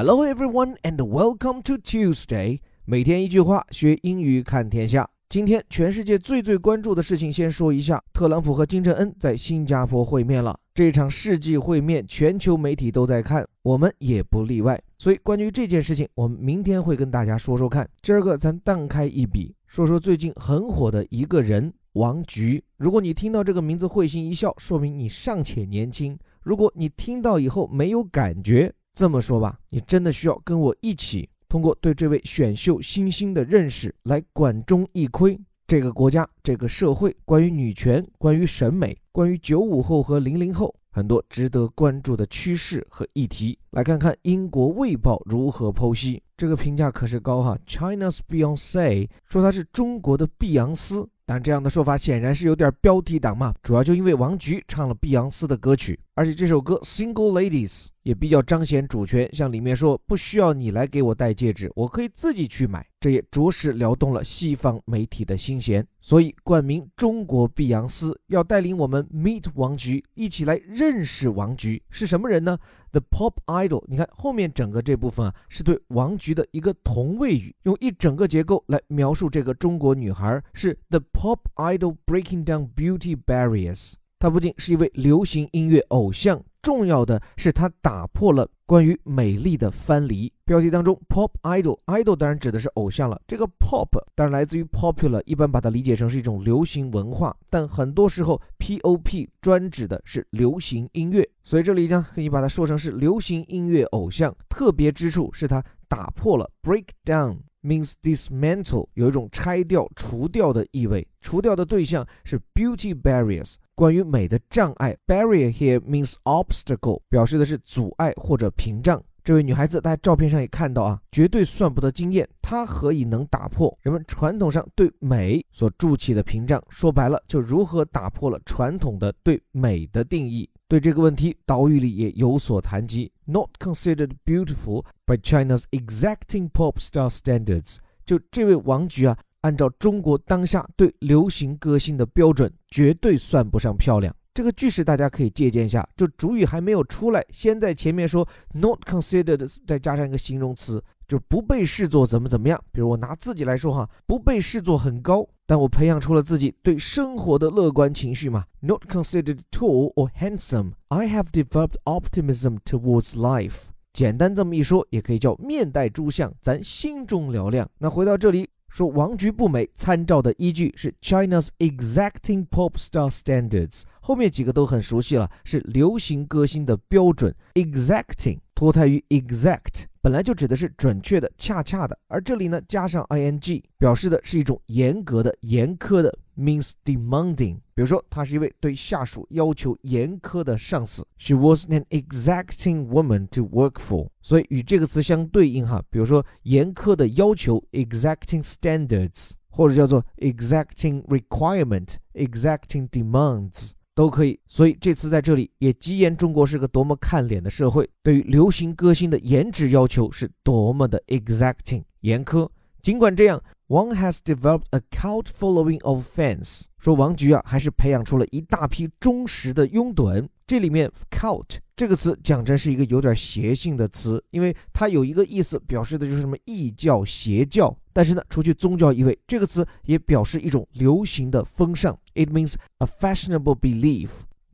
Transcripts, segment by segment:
Hello everyone and welcome to Tuesday。每天一句话，学英语看天下。今天全世界最最关注的事情，先说一下，特朗普和金正恩在新加坡会面了。这场世纪会面，全球媒体都在看，我们也不例外。所以关于这件事情，我们明天会跟大家说说看。今儿个咱荡开一笔，说说最近很火的一个人王菊。如果你听到这个名字会心一笑，说明你尚且年轻；如果你听到以后没有感觉，这么说吧，你真的需要跟我一起，通过对这位选秀新星的认识来管中一窥这个国家、这个社会关于女权、关于审美、关于九五后和零零后很多值得关注的趋势和议题。来看看英国《卫报》如何剖析，这个评价可是高哈。China's Beyonce 说她是中国的碧昂斯，但这样的说法显然是有点标题党嘛，主要就因为王菊唱了碧昂斯的歌曲。而且这首歌《Single Ladies》也比较彰显主权，像里面说不需要你来给我戴戒指，我可以自己去买，这也着实撩动了西方媒体的心弦。所以冠名中国碧昂斯，要带领我们 meet 王菊，一起来认识王菊是什么人呢？The pop idol，你看后面整个这部分啊，是对王菊的一个同位语，用一整个结构来描述这个中国女孩，是 The pop idol breaking down beauty barriers。他不仅是一位流行音乐偶像，重要的是他打破了关于美丽的藩篱。标题当中，pop idol，idol 当然指的是偶像了。这个 pop 当然来自于 popular，一般把它理解成是一种流行文化，但很多时候 pop 专指的是流行音乐，所以这里呢可以把它说成是流行音乐偶像。特别之处是它打破了 break down。Means dismantle，有一种拆掉、除掉的意味。除掉的对象是 beauty barriers，关于美的障碍。barrier here means obstacle，表示的是阻碍或者屏障。这位女孩子，大家照片上也看到啊，绝对算不得惊艳。她何以能打破人们传统上对美所筑起的屏障？说白了，就如何打破了传统的对美的定义。对这个问题，岛屿里也有所谈及。Not considered beautiful by China's exacting pop star standards。就这位王菊啊，按照中国当下对流行歌星的标准，绝对算不上漂亮。这个句式大家可以借鉴一下，就主语还没有出来，先在前面说 not considered，再加上一个形容词，就不被视作怎么怎么样。比如我拿自己来说哈，不被视作很高，但我培养出了自己对生活的乐观情绪嘛。Not considered tall or handsome, I have developed optimism towards life。简单这么一说，也可以叫面带珠相，咱心中嘹亮。那回到这里。说王菊不美，参照的依据是 China's exacting pop star standards。后面几个都很熟悉了，是流行歌星的标准。exacting 脱胎于 exact，本来就指的是准确的、恰恰的，而这里呢加上 ing，表示的是一种严格的、严苛的。means demanding，比如说，她是一位对下属要求严苛的上司。She was an exacting woman to work for，所以与这个词相对应哈，比如说严苛的要求 exacting standards，或者叫做 exacting requirement，exacting demands 都可以。所以这次在这里也极言中国是个多么看脸的社会，对于流行歌星的颜值要求是多么的 exacting 严苛。尽管这样。Wang has developed a cult following of fans。说王菊啊，还是培养出了一大批忠实的拥趸。这里面 cult 这个词讲真是一个有点邪性的词，因为它有一个意思，表示的就是什么异教、邪教。但是呢，除去宗教意味，这个词也表示一种流行的风尚。It means a fashionable belief。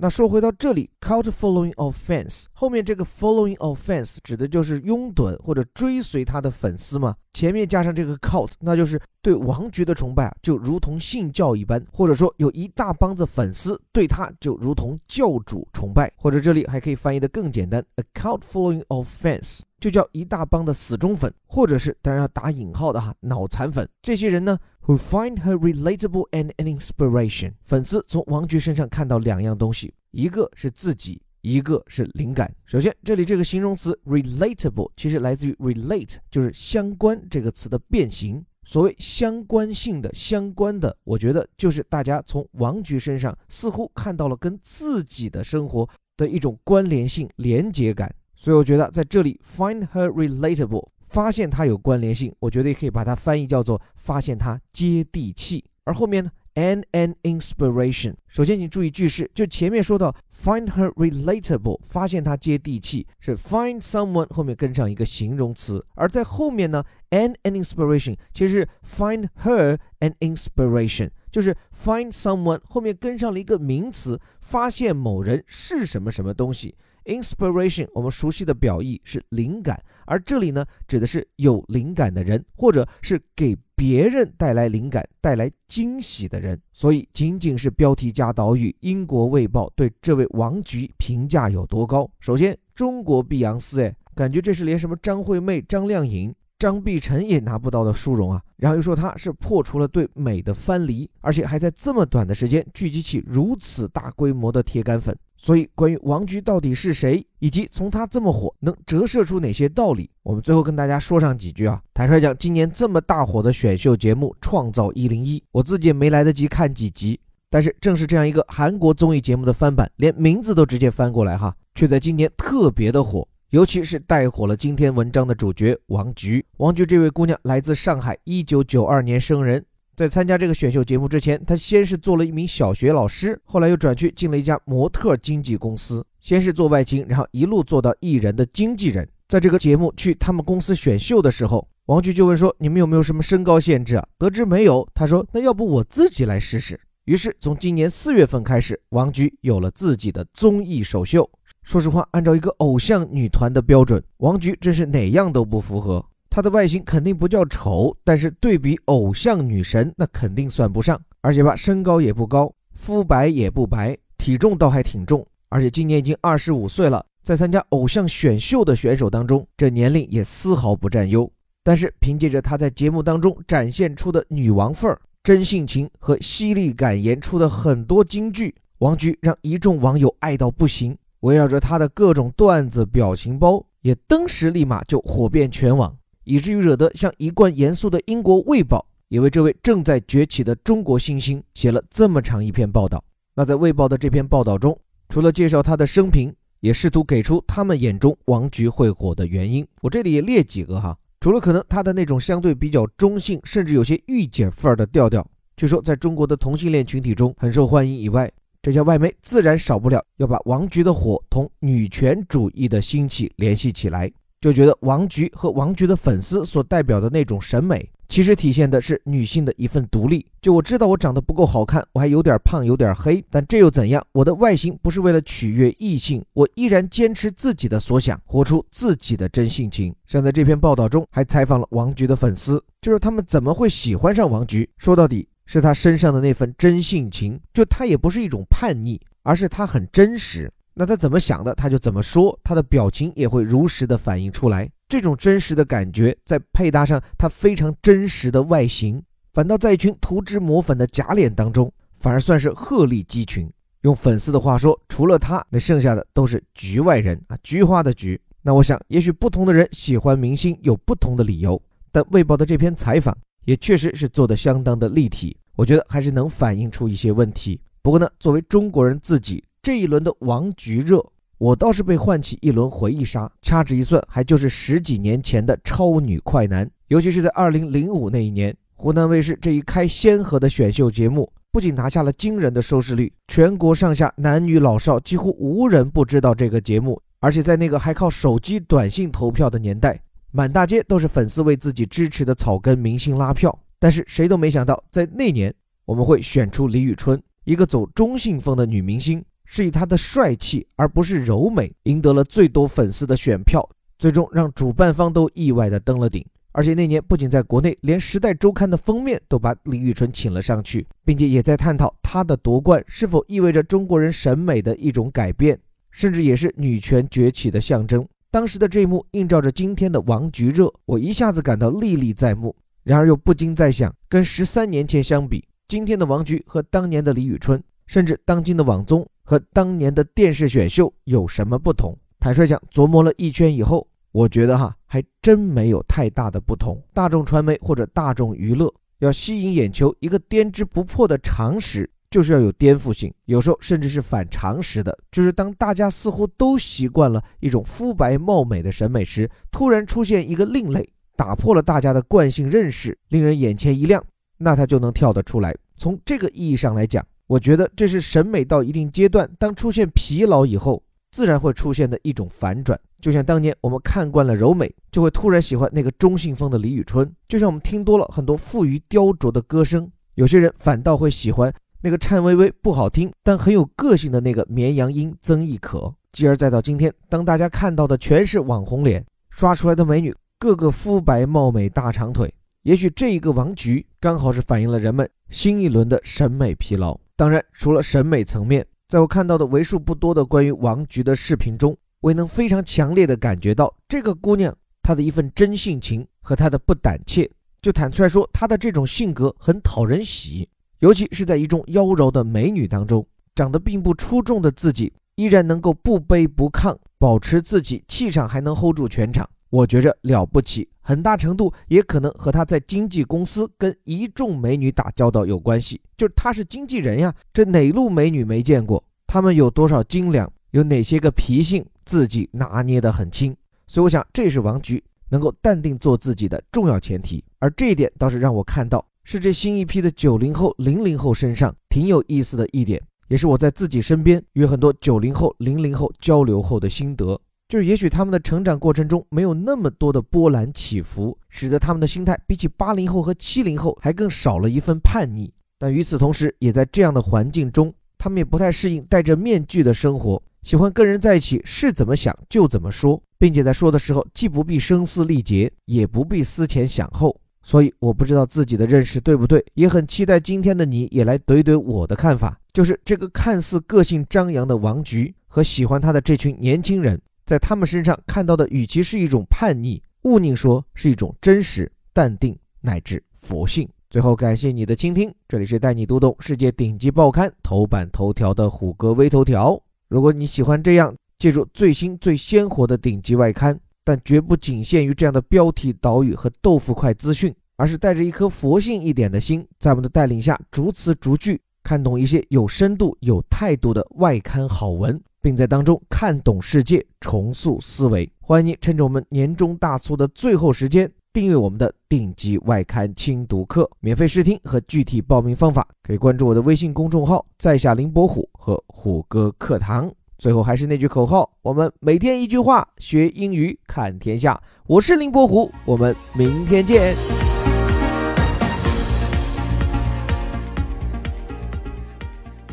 那说回到这里，cult following of fans 后面这个 following of fans 指的就是拥趸或者追随他的粉丝嘛。前面加上这个 cult，那就是对王菊的崇拜啊，就如同信教一般，或者说有一大帮子粉丝对他就如同教主崇拜，或者这里还可以翻译的更简单，a cult following of fans 就叫一大帮的死忠粉，或者是当然要打引号的哈，脑残粉。这些人呢？Who find her relatable and an inspiration？粉丝从王菊身上看到两样东西，一个是自己，一个是灵感。首先，这里这个形容词 relatable 其实来自于 relate，就是相关这个词的变形。所谓相关性的、相关的，我觉得就是大家从王菊身上似乎看到了跟自己的生活的一种关联性、连结感。所以我觉得在这里 find her relatable。发现它有关联性，我觉得也可以把它翻译叫做发现它接地气。而后面呢 and an inspiration。首先，请注意句式，就前面说到 find her relatable，发现她接地气，是 find someone 后面跟上一个形容词，而在后面呢，and an inspiration 其实是 find her an inspiration，就是 find someone 后面跟上了一个名词，发现某人是什么什么东西。Inspiration，我们熟悉的表意是灵感，而这里呢，指的是有灵感的人，或者是给别人带来灵感、带来惊喜的人。所以，仅仅是标题加导语，英国卫报对这位王菊评价有多高？首先，中国碧昂斯，哎，感觉这是连什么张惠妹、张靓颖。张碧晨也拿不到的殊荣啊，然后又说他是破除了对美的藩篱，而且还在这么短的时间聚集起如此大规模的铁杆粉。所以，关于王菊到底是谁，以及从他这么火能折射出哪些道理，我们最后跟大家说上几句啊。坦率讲，今年这么大火的选秀节目《创造一零一》，我自己也没来得及看几集，但是正是这样一个韩国综艺节目的翻版，连名字都直接翻过来哈，却在今年特别的火。尤其是带火了今天文章的主角王菊。王菊这位姑娘来自上海，一九九二年生人。在参加这个选秀节目之前，他先是做了一名小学老师，后来又转去进了一家模特经纪公司，先是做外勤，然后一路做到艺人的经纪人。在这个节目去他们公司选秀的时候，王菊就问说：“你们有没有什么身高限制啊？”得知没有，他说：“那要不我自己来试试。”于是从今年四月份开始，王菊有了自己的综艺首秀。说实话，按照一个偶像女团的标准，王菊真是哪样都不符合。她的外形肯定不叫丑，但是对比偶像女神，那肯定算不上。而且吧，身高也不高，肤白也不白，体重倒还挺重。而且今年已经二十五岁了，在参加偶像选秀的选手当中，这年龄也丝毫不占优。但是凭借着她在节目当中展现出的女王范儿、真性情和犀利敢言出的很多金句，王菊让一众网友爱到不行。围绕着她的各种段子、表情包，也登时立马就火遍全网，以至于惹得像一贯严肃的英国《卫报》也为这位正在崛起的中国新星写了这么长一篇报道。那在《卫报》的这篇报道中，除了介绍他的生平，也试图给出他们眼中王菊会火的原因。我这里也列几个哈，除了可能他的那种相对比较中性，甚至有些御姐范儿的调调，据说在中国的同性恋群体中很受欢迎以外。这家外媒自然少不了要把王菊的火同女权主义的兴起联系起来，就觉得王菊和王菊的粉丝所代表的那种审美，其实体现的是女性的一份独立。就我知道我长得不够好看，我还有点胖，有点黑，但这又怎样？我的外形不是为了取悦异性，我依然坚持自己的所想，活出自己的真性情。像在这篇报道中还采访了王菊的粉丝，就是他们怎么会喜欢上王菊？说到底。是他身上的那份真性情，就他也不是一种叛逆，而是他很真实。那他怎么想的，他就怎么说，他的表情也会如实的反映出来。这种真实的感觉，再配搭上他非常真实的外形，反倒在一群涂脂抹粉的假脸当中，反而算是鹤立鸡群。用粉丝的话说，除了他，那剩下的都是局外人啊，菊花的菊。那我想，也许不同的人喜欢明星有不同的理由，但《卫报》的这篇采访。也确实是做的相当的立体，我觉得还是能反映出一些问题。不过呢，作为中国人自己这一轮的王菊热，我倒是被唤起一轮回忆杀。掐指一算，还就是十几年前的超女快男。尤其是在二零零五那一年，湖南卫视这一开先河的选秀节目，不仅拿下了惊人的收视率，全国上下男女老少几乎无人不知道这个节目。而且在那个还靠手机短信投票的年代。满大街都是粉丝为自己支持的草根明星拉票，但是谁都没想到，在那年我们会选出李宇春，一个走中性风的女明星，是以他的帅气而不是柔美赢得了最多粉丝的选票，最终让主办方都意外的登了顶。而且那年不仅在国内，连《时代周刊》的封面都把李宇春请了上去，并且也在探讨她的夺冠是否意味着中国人审美的一种改变，甚至也是女权崛起的象征。当时的这一幕映照着今天的王菊热，我一下子感到历历在目。然而又不禁在想，跟十三年前相比，今天的王菊和当年的李宇春，甚至当今的网综和当年的电视选秀有什么不同？坦率讲，琢磨了一圈以后，我觉得哈，还真没有太大的不同。大众传媒或者大众娱乐要吸引眼球，一个颠之不破的常识。就是要有颠覆性，有时候甚至是反常识的。就是当大家似乎都习惯了一种肤白貌美的审美时，突然出现一个另类，打破了大家的惯性认识，令人眼前一亮，那他就能跳得出来。从这个意义上来讲，我觉得这是审美到一定阶段，当出现疲劳以后，自然会出现的一种反转。就像当年我们看惯了柔美，就会突然喜欢那个中性风的李宇春；就像我们听多了很多富于雕琢的歌声，有些人反倒会喜欢那个颤巍巍不好听但很有个性的那个绵羊音曾轶可。继而再到今天，当大家看到的全是网红脸刷出来的美女，个个肤白貌美大长腿，也许这一个王菊刚好是反映了人们新一轮的审美疲劳。当然，除了审美层面，在我看到的为数不多的关于王菊的视频中，我也能非常强烈的感觉到这个姑娘她的一份真性情和她的不胆怯。就坦率说，她的这种性格很讨人喜，尤其是在一众妖娆的美女当中，长得并不出众的自己依然能够不卑不亢，保持自己气场，还能 hold 住全场。我觉着了不起，很大程度也可能和他在经纪公司跟一众美女打交道有关系。就是他是经纪人呀，这哪路美女没见过？他们有多少斤两？有哪些个脾性自己拿捏得很轻？所以我想，这是王菊能够淡定做自己的重要前提。而这一点倒是让我看到，是这新一批的九零后、零零后身上挺有意思的一点，也是我在自己身边与很多九零后、零零后交流后的心得。就是也许他们的成长过程中没有那么多的波澜起伏，使得他们的心态比起八零后和七零后还更少了一份叛逆。但与此同时，也在这样的环境中，他们也不太适应戴着面具的生活，喜欢跟人在一起是怎么想就怎么说，并且在说的时候既不必声嘶力竭，也不必思前想后。所以我不知道自己的认识对不对，也很期待今天的你也来怼怼我的看法。就是这个看似个性张扬的王菊和喜欢他的这群年轻人。在他们身上看到的，与其是一种叛逆，勿宁说是一种真实、淡定乃至佛性。最后，感谢你的倾听，这里是带你读懂世界顶级报刊头版头条的虎哥微头条。如果你喜欢这样借助最新最鲜活的顶级外刊，但绝不仅限于这样的标题导语和豆腐块资讯，而是带着一颗佛性一点的心，在我们的带领下，逐词逐句看懂一些有深度、有态度的外刊好文。并在当中看懂世界，重塑思维。欢迎您趁着我们年终大促的最后时间，订阅我们的顶级外刊精读课，免费试听和具体报名方法可以关注我的微信公众号“在下林伯虎”和虎哥课堂。最后还是那句口号：我们每天一句话，学英语看天下。我是林伯虎，我们明天见。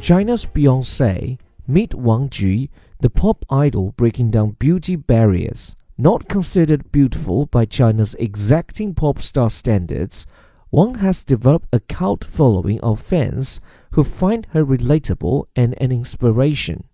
China's Beyonce. Meet Wang Ji, the pop idol breaking down beauty barriers. Not considered beautiful by China's exacting pop star standards, Wang has developed a cult following of fans who find her relatable and an inspiration.